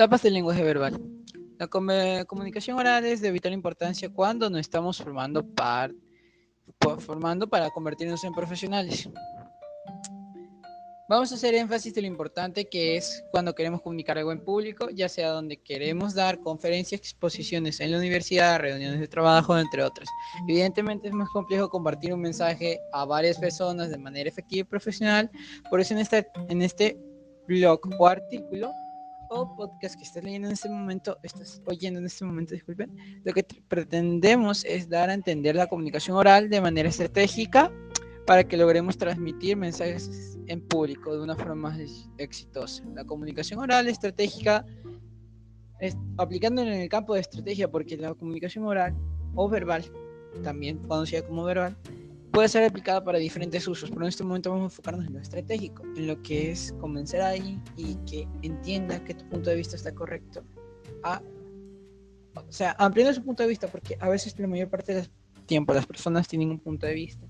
Etapas del lenguaje verbal. La comunicación oral es de vital importancia cuando nos estamos formando, formando para convertirnos en profesionales. Vamos a hacer énfasis de lo importante que es cuando queremos comunicar algo en público, ya sea donde queremos dar conferencias, exposiciones en la universidad, reuniones de trabajo, entre otras. Evidentemente es más complejo compartir un mensaje a varias personas de manera efectiva y profesional, por eso en este, en este blog o artículo o podcast que estás leyendo en este momento, estás oyendo en este momento, disculpen, lo que pretendemos es dar a entender la comunicación oral de manera estratégica para que logremos transmitir mensajes en público de una forma más exitosa. La comunicación oral estratégica, es, aplicándolo en el campo de estrategia, porque la comunicación oral o verbal, también conocida como verbal, puede ser aplicada para diferentes usos, pero en este momento vamos a enfocarnos en lo estratégico, en lo que es convencer a alguien y que entienda que tu punto de vista está correcto. A, o sea, ampliando su punto de vista, porque a veces la mayor parte del tiempo las personas tienen un punto de vista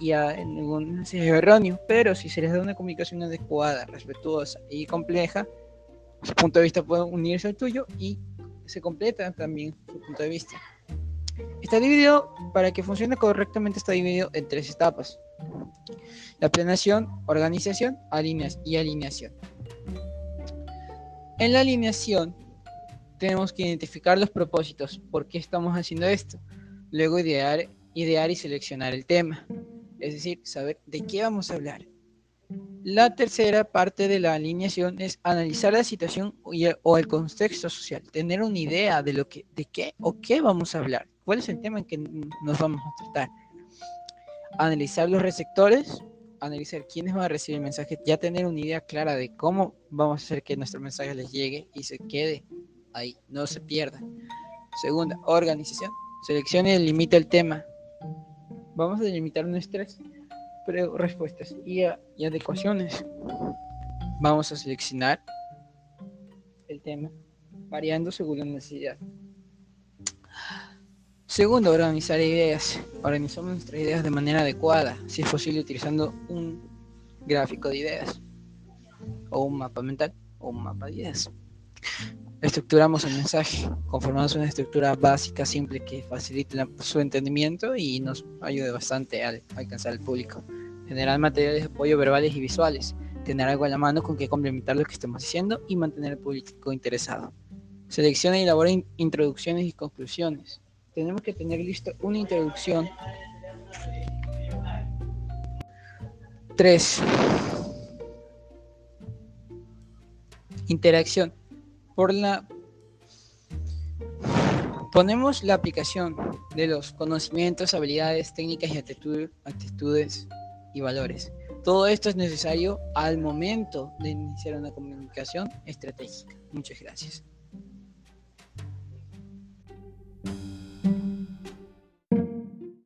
y en ningún es erróneo, pero si se les da una comunicación adecuada, respetuosa y compleja, su punto de vista puede unirse al tuyo y se completa también su punto de vista. Está dividido, para que funcione correctamente, está dividido en tres etapas. La planeación, organización alineación y alineación. En la alineación tenemos que identificar los propósitos, por qué estamos haciendo esto. Luego idear, idear y seleccionar el tema es decir, saber de qué vamos a hablar. La tercera parte de la alineación es analizar la situación o el contexto social, tener una idea de lo que, de qué o qué vamos a hablar, cuál es el tema en que nos vamos a tratar. Analizar los receptores, analizar quiénes van a recibir el mensaje, ya tener una idea clara de cómo vamos a hacer que nuestro mensaje les llegue y se quede ahí, no se pierda. Segunda, organización. Seleccione y limita el tema, Vamos a delimitar nuestras respuestas y, adecuaciones. Vamos a seleccionar el tema variando según la necesidad. Segundo, organizar ideas. Organizamos nuestras ideas de manera adecuada, si es posible utilizando un gráfico de ideas, o un mapa mental, o un mapa de ideas. Estructuramos el mensaje, conformamos una estructura básica, simple, que facilite su entendimiento y nos ayude bastante a alcanzar al público. Generar materiales de apoyo verbales y visuales, tener algo a la mano con que complementar lo que estamos diciendo y mantener al público interesado. Selecciona y elabora introducciones y conclusiones. Tenemos que tener listo una introducción. 3. Interacción por la ponemos la aplicación de los conocimientos, habilidades, técnicas y actitudes y valores. Todo esto es necesario al momento de iniciar una comunicación estratégica. Muchas gracias.